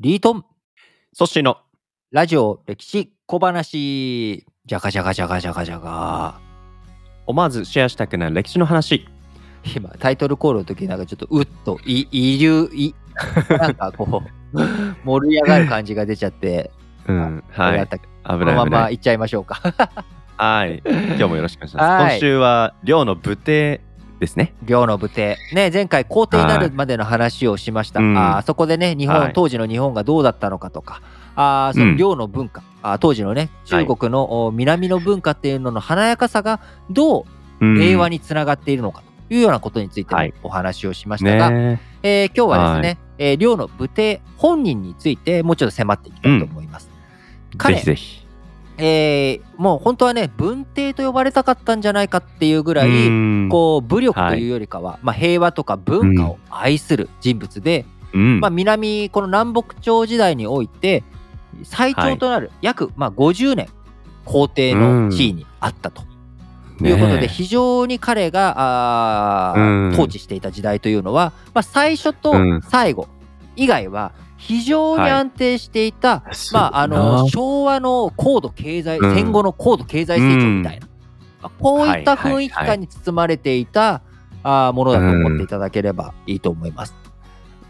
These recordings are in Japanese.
リートン、ソッシーのラジオ歴史小話。じゃがじゃがじゃがじゃがじゃが。思わずシェアしたくなる歴史の話。今、タイトルコールの時なんかちょっとうっと、い、い流、い、なんかこう、盛り上がる感じが出ちゃって、うん、はい。この。まま行っちゃいましょうか。はい。今日もよろしくお願いします。はい今週は寮の武帝ですね。寮の武帝。ね、前回皇帝になるまでの話をしました。はい。うん。あーそこでね、日本、はい。当時の日本がどうだったのかとか、あーそのうん。寮の文化、あー当時のね、中国の、お南の文化っていうのの華やかさがどううん。平和につながっているのかと。いうようなことについてお話をしましたが、ね。えー今日はですね、えー寮の武帝本人についてもうちょっと迫っていきたいと思います。彼。ぜひぜひ。えーもう本当はね文帝と呼ばれたかったんじゃないかっていうぐらい、うん。こう武力というよりかは、まあ、平和とか文化を愛する人物で、うん。まあ、南この南北朝時代において最長となる約、まあ、50年皇帝の地位にあったと。いうことで、ね非常に彼があーうん。統治していた時代というのは、まあ、最初とうん。最後以外は非常に安定していた、まあ、あの昭和の高度経済、うん。戦後の高度経済成長みたいな、まあこういった雰囲気感に包まれていた、あーものだと思っていただければいいと思います。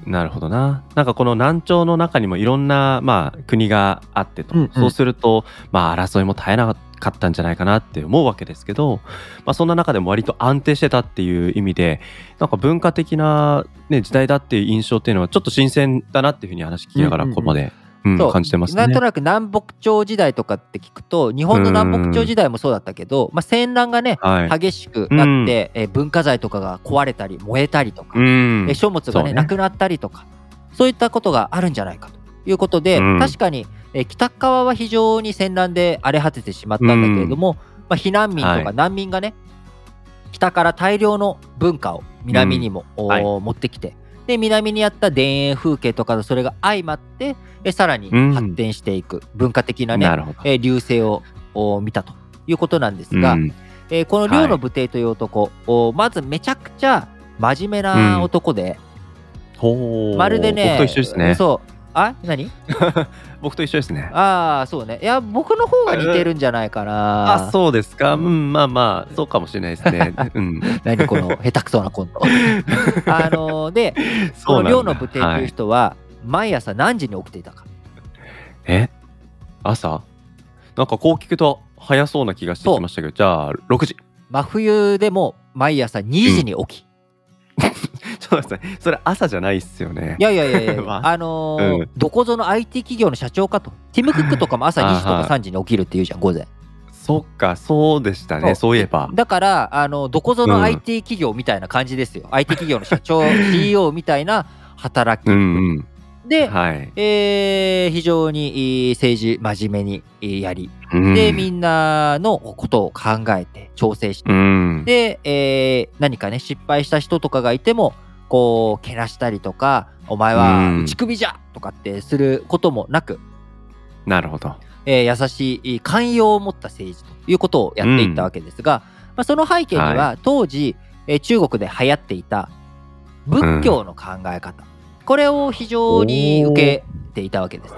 なるほどな。なんかこの南朝の中にもいろんな、まあ、国があってと、うんうんそうすると、まあ、争いも絶えなかったんじゃないかなって思うわけですけど、まあ、そんな中でも割と安定してたっていう意味でなんか文化的な、ね、時代だっていう印象っていうのはちょっと新鮮だなっていうふうに話聞きながらうんうんうんここまで、うん感じてますね。なんとなく南北朝時代とかって聞くと日本の南北朝時代もそうだったけど、まあ、戦乱がねはい。激しくなって、えー文化財とかが壊れたり燃えたりとか、うん。えー書物がねね。なくなったりとかそういったことがあるんじゃないかということで、うん。確かに、えー北側は非常に戦乱で荒れ果ててしまったんだけれども、まあ、避難民とはい。か難民がね、北から大量の文化を南にも、はい。持ってきてで南にあった田園風景とかとそれが相まってえさらにうん。発展していく文化的なね。えー流星をお見たということなんですが、うん。えーこのはい両の武帝という男、おまずめちゃくちゃ真面目な男で、ほう。まるでね僕と一緒ですね。そう。あ何？僕と一緒ですね。ああそうね。いや僕の方が似てるんじゃないかな。あそうですか？うんまあまあそうかもしれないですね。うん、何この下手くそなコント。あのーでこのそうなんだ。両の武帝とはいいう人は毎朝何時に起きていたか、え？朝？なんかこう聞くと早そうな気がしてきましたけどじゃあ6時。真冬でも毎朝2時に起き、ちょっと待ってそれ朝じゃないっすよね。いやいやいやいや、まあ。あのーうん。どこぞの IT 企業の社長かと。ティム・クックとかも朝2時とかあは3時に起きるっていうじゃん午前そっかそうでしたねそう。いえば。だからあのどこぞのうん。IT 企業みたいな感じですよ、IT 企業の社長 CEO みたいな働き、うんうん。で、はい。えー非常に政治真面目にえーやり、うん。でみんなのことを考えて調整して、うん。で、えー何かね失敗した人とかがいてもこうけなしたりとか「お前はうん。打ち首じゃ!」とかってすることもなく、なるほどえー優しい寛容を持った政治ということをやっていったわけですが、まあ、その背景には、は当時、えー中国で流行っていた仏教の考え方、これを非常に受けていたわけです。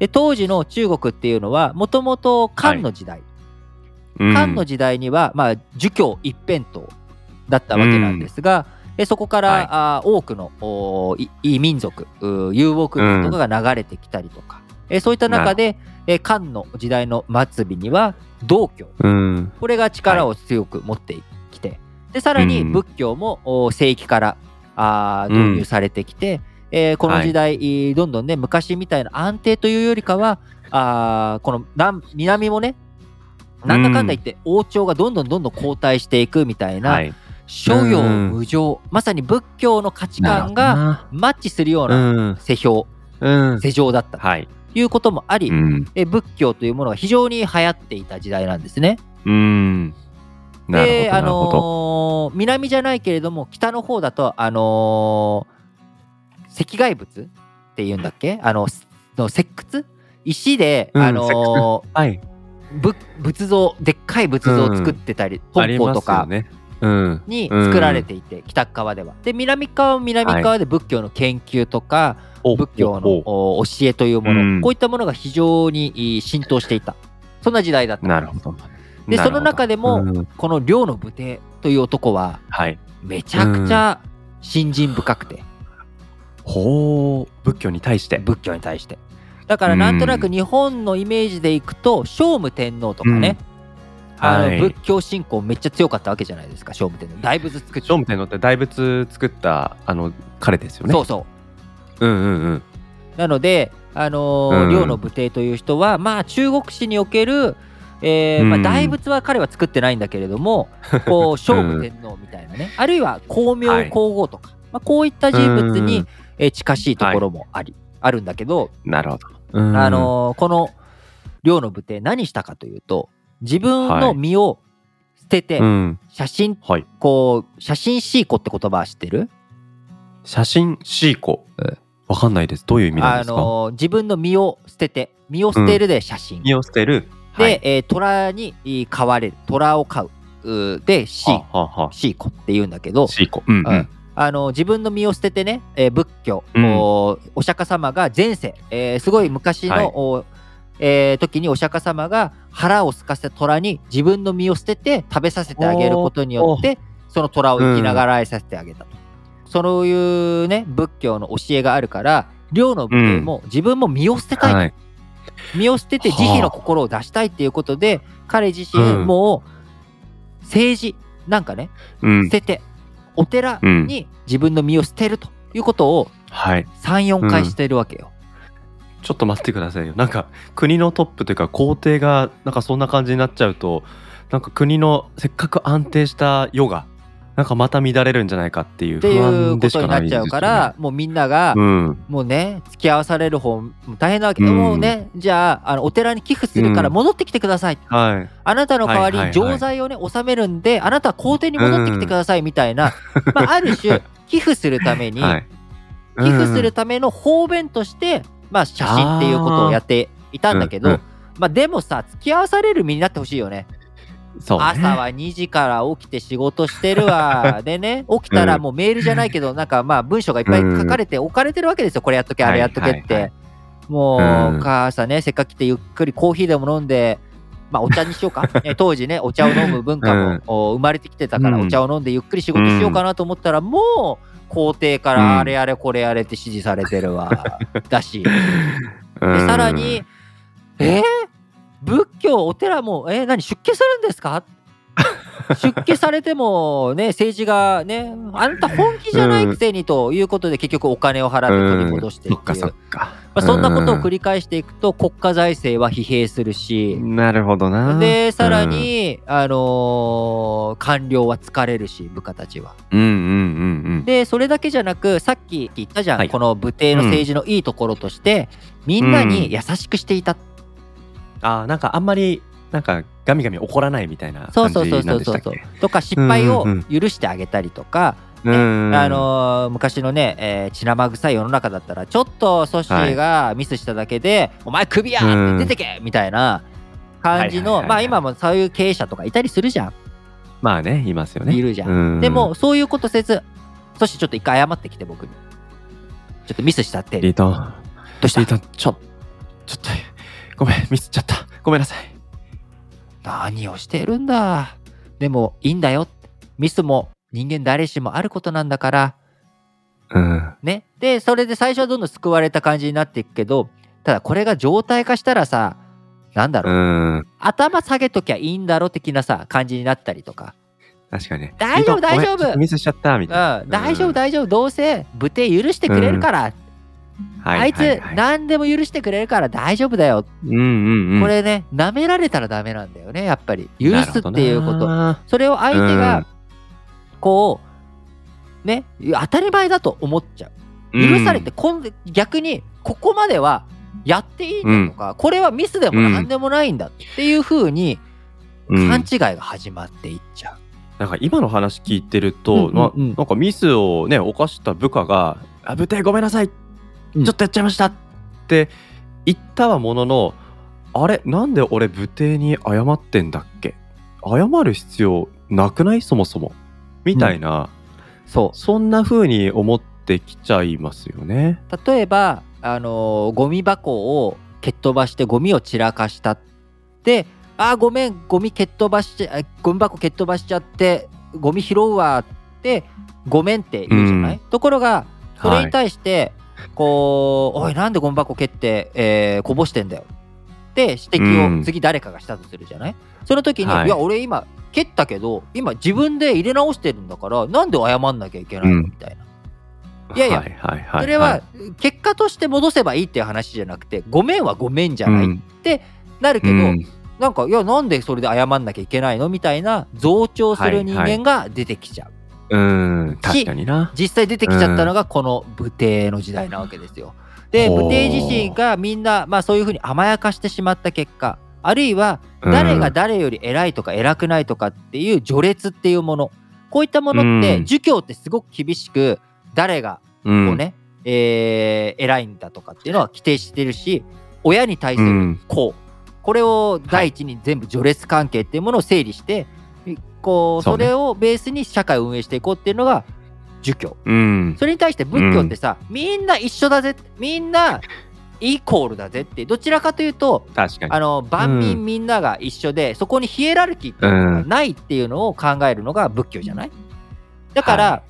で当時の中国っていうのはもともと漢の時代、うん。漢の時代には、まあ、儒教一辺倒だったわけなんですが、えそこから、はい。あー多くの異民族遊牧民とかが流れてきたりとか、えそういった中で、え漢の時代の末尾には道教。うん。これが力を強く持ってきて、でさらにうん。仏教もお正規からあー導入されてきて、えーこの時代、い。どんどんね昔みたいな安定というよりかはあーこの南南もねなんだかんだ言って王朝がどんどんどんどん後退していくみたいな、はい。諸行うん。無常まさに仏教の価値観がなマッチするようなな世評、うん。うん世情だった。とはいいうこともあり、うん。え仏教というものが非常に流行っていた時代なんですね。うん。で、あのー南じゃないけれども北の方だと、あのー石骸仏っていうんだっけ？あのすの石窟？石で、うんあのはい。仏像でっかい仏像を作ってたり、ありますよ本校とかね。うん。に作られていて、北側では。で南側は南側で仏教の研究とか、お仏教の教えというもの、うん。こういったものが非常に浸透していた。そんな時代だった。なるほど。でその中でもうん。この両の武帝という男ははい。めちゃくちゃ信心深くて、ほう、仏教に対して。仏教に対して。だからなんとなく日本のイメージでいくと聖武天皇とかね、あのはい。仏教信仰めっちゃ強かったわけじゃないですか聖武天皇。大仏作って。聖武天皇って大仏作ったあの彼ですよね。そうそううんうんうん。なので、あのーうん両の武帝という人は、まあ、中国史における、えーまあ、うん大仏は彼は作ってないんだけれども、こう聖武天皇みたいなね、あるいは光明はい皇后とか、まあ、こういった人物に、うんえー近しいところもあり、あるんだけど、なるほど。うんあのーこの両の武帝何したかというと自分の身を捨てて、うん。写真はい。こう写真シーコって言葉は知ってる？写真シーコうん。わかんないです。どういう意味なんあですか、のー自分の身を捨てて身を捨てるで写真、身を捨てる？で、はい、えー虎にえー飼われる。虎を飼う。でシーはあはあはあ。シーコって言うんだけど、シーコ。うん。うん。うん。あの自分の身を捨ててね、えー仏教、うん。おお釈迦様が前世、えーすごい昔の、はい。おえー時にお釈迦様が腹を空かせた虎に自分の身を捨てて食べさせてあげることによってその虎を生きながらえさせてあげたと、そういうね仏教の教えがあるから両の武帝も自分も身を捨てたいと、はい。身を捨てて慈悲の心を出したいっていうことで彼自身うんもう政治なんかねうん捨。ててお寺に自分の身を捨てるということをはい。34回してるわけよ。ちょっと待ってくださいよ。なんか国のトップというか皇帝がなんかそんな感じになっちゃうと、なんか国のせっかく安定した世がなんかまた乱れるんじゃないかっていう不っていう安でしことになっちゃ。うから、もうみんなが、うん。もうね付き合わされる方も大変なわけ、うん。もうねじゃああのお寺に寄付するからうん。戻ってきてください、はい。あなたの代わりに錠剤をね納めるんであなたは皇帝に戻ってきてくださいみたいな、まあ、ある種 寄付するために、はい。寄付するうんための方便として、まあ、写真っていうことをやっていたんだけど、うん。うん。まあ、でもさ付き合わされる身になってほしいよね朝は2時から起きて仕事してるわ。でね起きたらもうメールじゃないけどなんかまあ文章がいっぱい書かれて置かれてるわけですよこれやっとけあれやっとけって、はいはい。はいもうんう母さんねせっかく来てゆっくりコーヒーでも飲んでまあお茶にしようか、ね当時ねお茶を飲む文化も、生まれてきてたからうん。お茶を飲んでゆっくり仕事しようかなと思ったら、もう皇帝かうん。らあれやれこれやれって指示されてるわ、だし。でうんさらにえー、仏教お寺もえー、何出家するんですか？出家されてもね政治がねあんた本気じゃないくせにということで結局お金を払って取り戻していく、そっかそ。まあ、そんなことを繰り返していくと国家財政は疲弊するし、なるほどな。でさらに、あのー官僚は疲れるし部下たちは。うん、うんうんうん。でそれだけじゃなくさっき言ったじゃん、はい。この武帝の政治のいいところとして、みんなに優しくしていた、あーなんかあんまりなんかガミガミ怒らないみたいなそう感じそうそうそうそうなんでしたっけとか失敗をうんうん。許してあげたりとか、うんあのー昔のね、えー血生臭い世の中だったらちょっとソッシーがミスしただけで「お前クビや!」うんって出てけみたいな感じのはいはいはいはい。まあ今もそういう経営者とかいたりするじゃん、まあねいますよね。いるじゃん。うん。でもそういうことせずソッシーちょっと一回謝ってきて僕に。ちょっとミスしたって。どリートン。うした？リートンちょちょっとごめんミスっちゃった。ごめんなさい。何をしてるんだ？でもいいんだよ。ミスも人間誰しもあることなんだから。うん。ね。でそれで最初はどんどん救われた感じになっていくけどただこれが常態化したらさなんだろう、うん。頭下げときゃいいんだろ的なさ感じになったりとか。確かに。ね大丈夫大丈夫。ミスしちゃったみうんたいな。大丈夫大丈夫。どうせ武帝許してくれるから、はあいつはは何でも許してくれるから大丈夫だよ、うんうんうん。これね舐められたらダメなんだよねやっぱり。許すっていうこと。とそれを相手うん。がこうね当たり前だと思っちゃう。許されて、今度逆にここまではやっていいんだとか、これはミスでも何でもないんだっていう風にうん。勘違いが始まっていっちゃう。なんか今の話聞いてると、うんうんうん。ななんかミスをね犯した部下が「あ部隊ごめんなさいちうん。ょっとやっちゃいました」って言ったはもののあれなんで俺部隊に謝ってんだっけ？謝る必要なくない？そもそも。みたいな、そう。そんな風に思っってきちゃいますよね。例えば、あのーゴミ箱を蹴っ飛ばしてゴミを散らかしたであーごめんゴミ蹴っ飛ばしちゃあゴミ箱蹴っ飛ばしちゃってゴミ拾うわってごめんって言うじゃない、うん。ところがそれにはい。対して、こうおいなんでゴミ箱蹴って、えーこぼしてんだよ。って指摘を次誰かがしたとするじゃない、その時に、はい。い、や俺今蹴ったけど今自分で入れ直してるんだからなんで謝んなきゃいけないの、うん。みたいな。いやいやはいはいはい、それは結果として戻せばいいっていう話じゃなくてごめんはごめんじゃない、うん。なるけど、うん。なんかいやなんでそれで謝んなきゃいけないの？みたいな増長する人間が出てきちゃう、うん、確かにな。実際出てきちゃったのがこの武帝の時代なわけですよ。で武帝自身がみんな、まあ、そういうふうに甘やかしてしまった結果あるいは誰が誰より偉いとか偉くないとかっていう序列っていうもの。こういったものって、うん。儒教ってすごく厳しく誰がうん、こうね、えー偉いんだとかっていうのは規定してるし親に対するうん。こう。これを第一に全部序列関係っていうものを整理して、こうそれをベースに社会を運営していこうっていうのが儒教。うん、それに対して仏教ってさ、みんな一緒だぜ。みんなイコールだぜってどちらかというと確かに。あの万う民みんなが一緒で、そこにヒエラルキーっていうのがないっていうのを考えるのが仏教じゃない？だから、は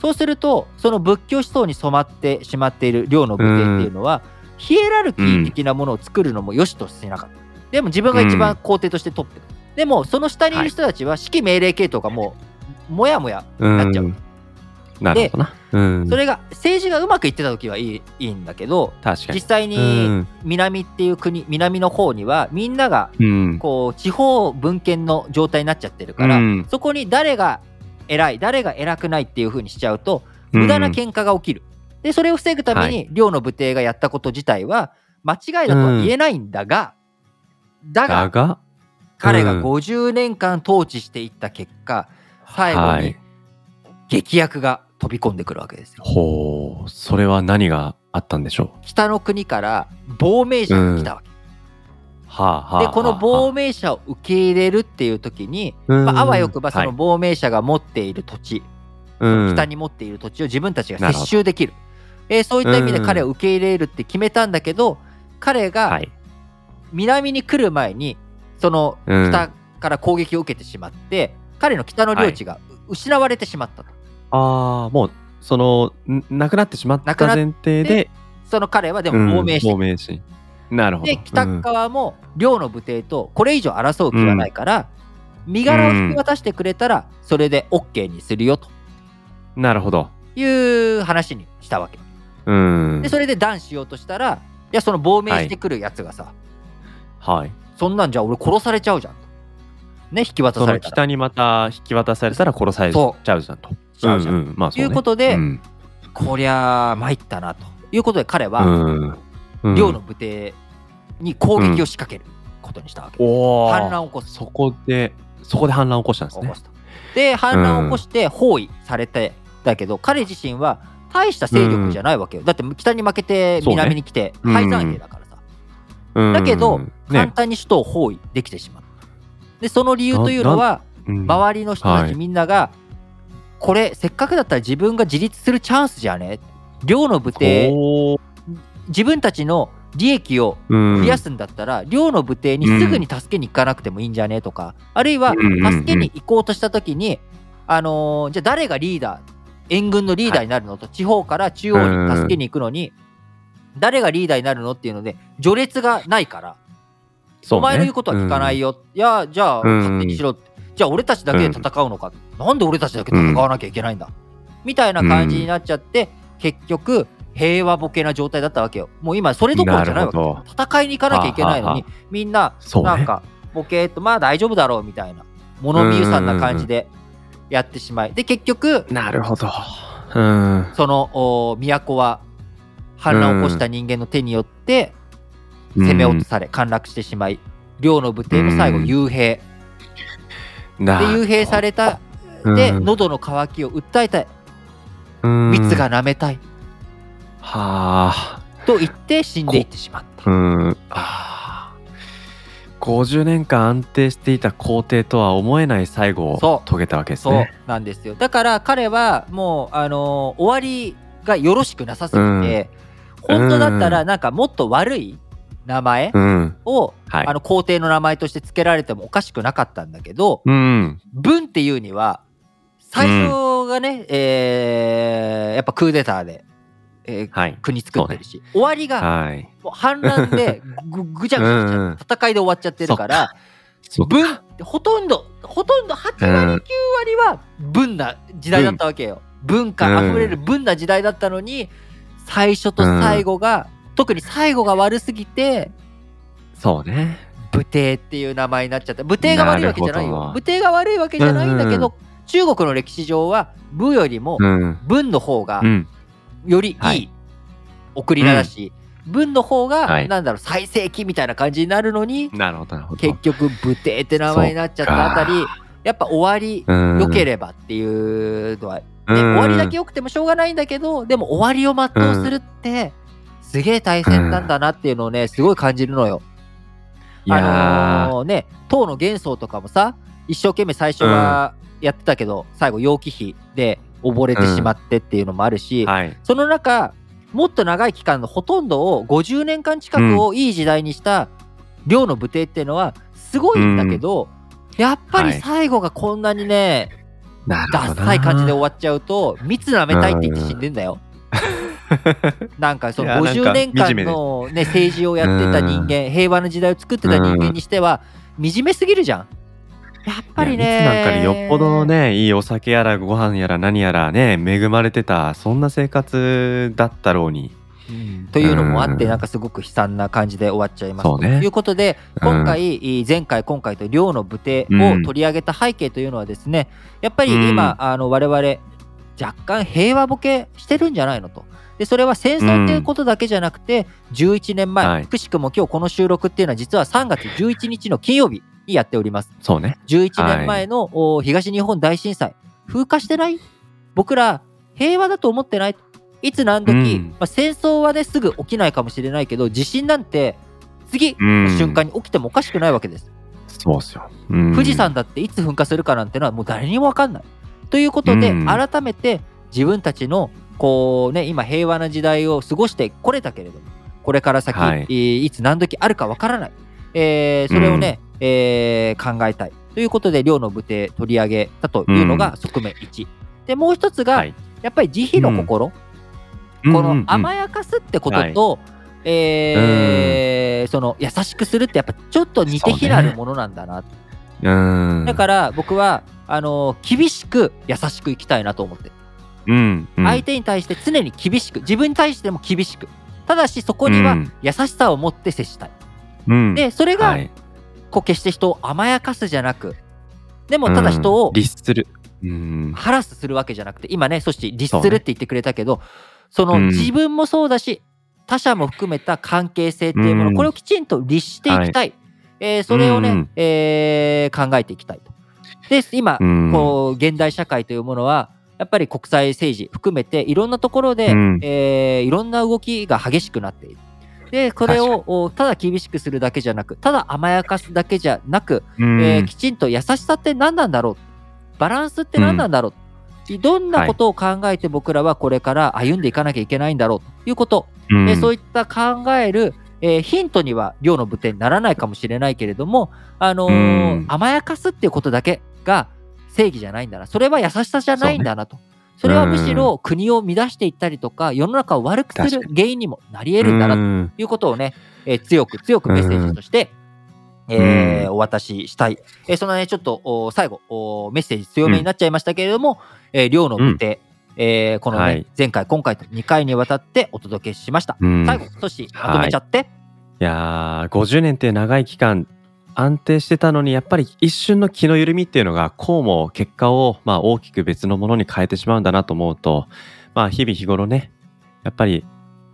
そうするとその仏教思想に染まってしまっている量の武帝っていうのは、ヒエラルキー的なものを作るのも良しとしなかった。でも自分が一番皇帝としてトップ、でもその下にいる人たちは指揮命令系統がもうもやもやなっちゃう。んなるほどな。うん、それが政治がうまくいってた時はいいいいんだけど確かに。実際うにん南っていう国南の方にはみんながうん、こう地方分権の状態になっちゃってるから、うんそこに誰が偉い誰が偉くないっていう風にしちゃうと無駄な喧嘩が起きる。でそれを防ぐために両の武帝がやったこと自体は間違いだとは言えないんだが、だがだが、彼がうん50年間統治していった結果最後にはい劇薬が飛び込んでくるわけですよ。ほう、それは何があったんでしょ北の国から亡命者が来たわけ。う。はあ、はあ、でこの亡亡、命者を受け入れるっていう時に、うんまあ、あわよくばそのはい亡命者が持っている土地、うん北に持っている土地を自分たちが接収できる。えーそういった意味でうん彼を受け入れるって決めたんだけど、彼はがい。南に来る前にそのうん北から攻撃を受けてしまって、彼の北の領地が失われてしまったと。ああ、もう、その、んなくなってしまった前提で、その彼はでうんも亡命して亡命し。なるほど。で北うん側も両の武帝とこれ以上争う気はないから、身柄を引き渡してくれたらそれで OK にするよとなるほど。いう話にしたわけ。うん。でそれで断しようとしたらいやその亡命してくるやつがさ、はい。そんなんじゃ俺殺されちゃうじゃんと。ね引き渡されたら。北にまた引き渡されたら殺されちそゃうじゃんと。う。じゃん。んん。まあそうね。いうことでうん。こりゃ参ったなということで彼はうん。うん。両の武帝に攻撃を仕掛けることにしたわけです。反乱を起こす。そこで、そこで反乱を起こしたんですね。起こ。したで反乱を起こして包囲されてだけど、彼自身は大した勢力じゃないわけよ、だって北に負けて南に来てうん敗残兵だからだけど簡ね、単に首都を包囲できてしまう。でその理由というのはうん。周りの人たはい。ちみんなが、これせっかくだったら自分が自立するチャンスじゃね？両の武帝自分たちの利益をうん。増やすんだったら、両の武帝にすぐに助けに行かなくてもいいんじゃね？とか、あるいは助けに行こうとした時に、あのーじゃあ誰がリーダー？援軍のリーダーになるの？と、地方から中央に助けに行くのに、誰がリーダーになるのっていうので序列がないから、ね。お前の言うことは聞かないよ、いやじゃあうん勝手にしろって、じゃあ俺たちだけで戦うのか、なんで俺たちだけ戦わなきゃいけないんだ、みたいな感じになっちゃって、結局平和ボケな状態だったわけよ。もう今それどころじゃないわけ。戦いに行かなきゃいけないのにはみんななんかボケーっとまあ大丈夫だろうみたいな。物見ゆさんな感じでやってしまい。で結局なるほど。うん。そのお都は反乱を起こした人間の手によって攻め落とされ陥落してしまい両の武帝も最後うん。幽閉。でで幽閉されたで喉の渇きを訴えたい蜜が舐めたい。はあ。と言って死んでいってしまった。うん。あー50年間安定していた皇帝とは思えない最後を遂げたわけですそうね。なんですよ。だから彼はもうあのー終わりがよろしくなさすぎて、本当だったらなんかもっと悪い名前うん。を、はいあの皇帝の名前として付けられてもおかしくなかったんだけどうん。文っていうには最初がね、えーやっぱクーデターで、えーはい。国作ってるし、終わりがはい。もう反乱で ぐぐちゃぐちゃ戦いで終わっちゃってるからってほとんどほとんど8割9割は文な時代だったわけよ。文化あふれる文な時代だったのに最初と最後が、特に最後が悪すぎてそうね。武帝っていう名前になっちゃった。武帝が悪いわけじゃないよ。武帝が悪いわけじゃないんだけど、うん中国の歴史上は武よりもうん。文の方がうん。よりいはい。い送り名だし、文の方が、はい。なんだろう最盛期みたいな感じになるのになるほど、なるほど。結局武帝って名前になっちゃったあたりやっぱ終わりうん。良ければっていうのは、ねうん。終わりだけ良くてもしょうがないんだけどでも終わりを全うするって、すげえ大変なんだなっていうのをねすごい感じるのよ。あのーね唐の元宗とかもさ一生懸命最初はやってたけど、最後楊貴妃で溺れてしまってっていうのもあるし、ーはい。その中もっと長い期間のほとんどを50年間近くをいい時代にした遼の武帝っていうのはすごいんだけど、やっぱり最後がこんなにね、ダなるほどな。ッサい感じで終わっちゃうと蜜舐めたいって言って死んでんだよ。なんかそのいやなんか50年間の、ね、政治をやってた人間平和な時代を作ってた人間にしては惨めすぎるじゃん。やっぱりねなんかによっぽどねいいお酒やらご飯やら何やらね恵まれてたそんな生活だったろうにうんというのもあってうん。なんかすごく悲惨な感じで終わっちゃいます。ということで今回前回今回と両の武帝を取り上げた背景というのはですねやっぱり今あの我々若干平和ボケしてるんじゃないのと。でそれは戦争っていうことだけじゃなくて11年前、はい。くしくも今日この収録っていうのは実は3月11日の金曜日にやっております。そうね。11年前の、お東日本大震災。風化してない？僕ら平和だと思ってない？いつ何時、うん。まあ、戦争はねすぐ起きないかもしれないけど地震なんて次うん。の瞬間に起きてもおかしくないわけです、そうっすよ、うん。富士山だっていつ噴火するかなんてのはもう誰にも分かんない。ということで、うん。改めて自分たちのこうね今平和な時代を過ごしてこれたけれどもこれから先、はい。い、いつ何時あるか分からない、えーそれをね、えー考えたい。ということで両の武帝取り上げたというのが側面1、でもう一つが、はい。やっぱり慈悲の心、この甘ややかすってことと、えーその優しくするってやっぱちょっと似て非なるものなんだな、うん。だから僕はあの厳しく優しくいきたいなと思って。るうんうん。相手に対して常に厳しく自分に対しても厳しく。ただしそこにはうん。優しさを持って接したい、うん。でそれが、はい。こう決して人を甘やかすじゃなくでもただ人をうん律する。うん。ハラスするわけじゃなくて今ねそして律するって言ってくれたけどそ,、のうん。自分もそうだし他者も含めた関係性っていうもの、うん。これをきちんと律していきたい、えーそれをね、うん。えー考えていきたいと。で今、うん。こう現代社会というものはやっぱり国際政治含めていろんなところで、うん。えーいろんな動きが激しくなっている。でこれをおただ厳しくするだけじゃなくただ甘やかすだけじゃなく、うん。えーきちんと優しさって何なんだろう？バランスって何なんだろう、どんなことを考えて僕らはこれから歩んでいかなきゃいけないんだろうと。いうこと、うん。えーそういった考える、えーヒントには量の武帝にならないかもしれないけれども、あのーうん。甘やかすっていうことだけが正義じゃないんだな。それは優しさじゃないんだなと。それはむしろ国を乱していったりとか世の中を悪くする原因にもなり得るんだなと。うん。いうことをね、えー強く強くメッセージとして、えーうんお渡ししたい。えーそんなね、ちょっとお最後おメッセージ強めになっちゃいましたけれども、えー両の武帝、えーこのね、はい前回、今回と2回にわたってお届けしました。うん最後、トシ、まとめちゃって。いやー50年って長い期間安定してたのにやっぱり一瞬の気の緩みっていうのがこうも結果をまあ大きく別のものに変えてしまうんだなと思うとまあ日々日頃ねやっぱり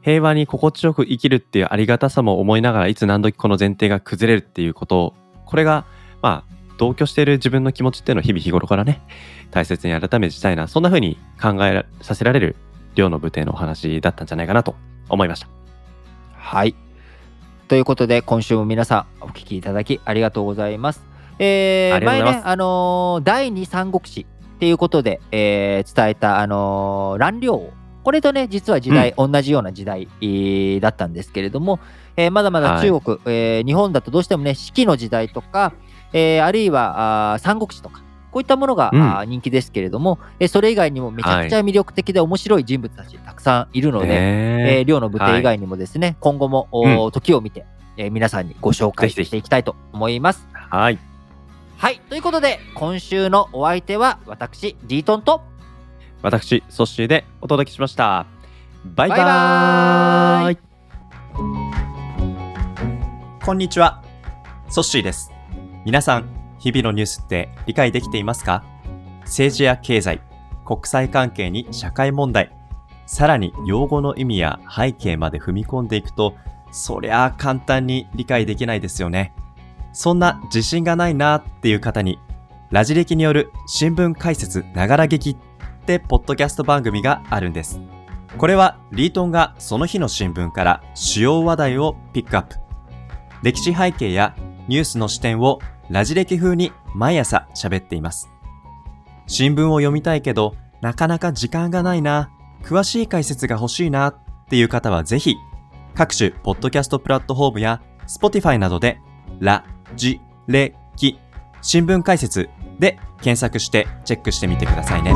平和に心地よく生きるっていうありがたさも思いながらいつ何時この前提が崩れるっていうことこれがまあ同居している自分の気持ちっていうのを日々日頃からね大切に改めてしたいなそんな風に考えさせられる量の武帝のお話だったんじゃないかなと思いました。はい。ということで、今週も皆さんお聞きいただきありがとうございます。えー前ね、あのー第二三国志っていうことで、えー伝えた、あのー乱量王これとね、実は時代、同じような時代、えーだったんですけれども、えーまだまだ中国、えー日本だとどうしてもね、四季の時代とか、えーあるいはあー三国志とか、こういったものが、人気ですけれども、えーそれ以外にもめちゃくちゃ魅力的で面白い人物たちたくさんいるので、えーね寮の舞台以外にもですね、今後も、お時を見て、えー皆さんにご紹介していきたいと思います。はい。はい、ということで、今週のお相手は私、リートンと、私、ソッシーでお届けしました。バイババイバーイこんにちは。ソッシーです。皆さん、日々のニュースって理解できていますか？政治や経済、国際関係に社会問題、さらに用語の意味や背景まで踏み込んでいくと、そりゃあ簡単に理解できないですよね。そんな自信がないなっていう方に、ラジ歴による新聞解説ながら劇ってポッドキャスト番組があるんです。これはリートンがその日の新聞から主要話題をピックアップ。歴史背景やニュースの視点をラジ歴風に毎朝喋っています。新聞を読みたいけど、なかなか時間がないな、詳しい解説が欲しいなっていう方はぜひ、各種ポッドキャストプラットフォームや Spotify などで、ラ、ジ、レ、キ、新聞解説で検索してチェックしてみてくださいね。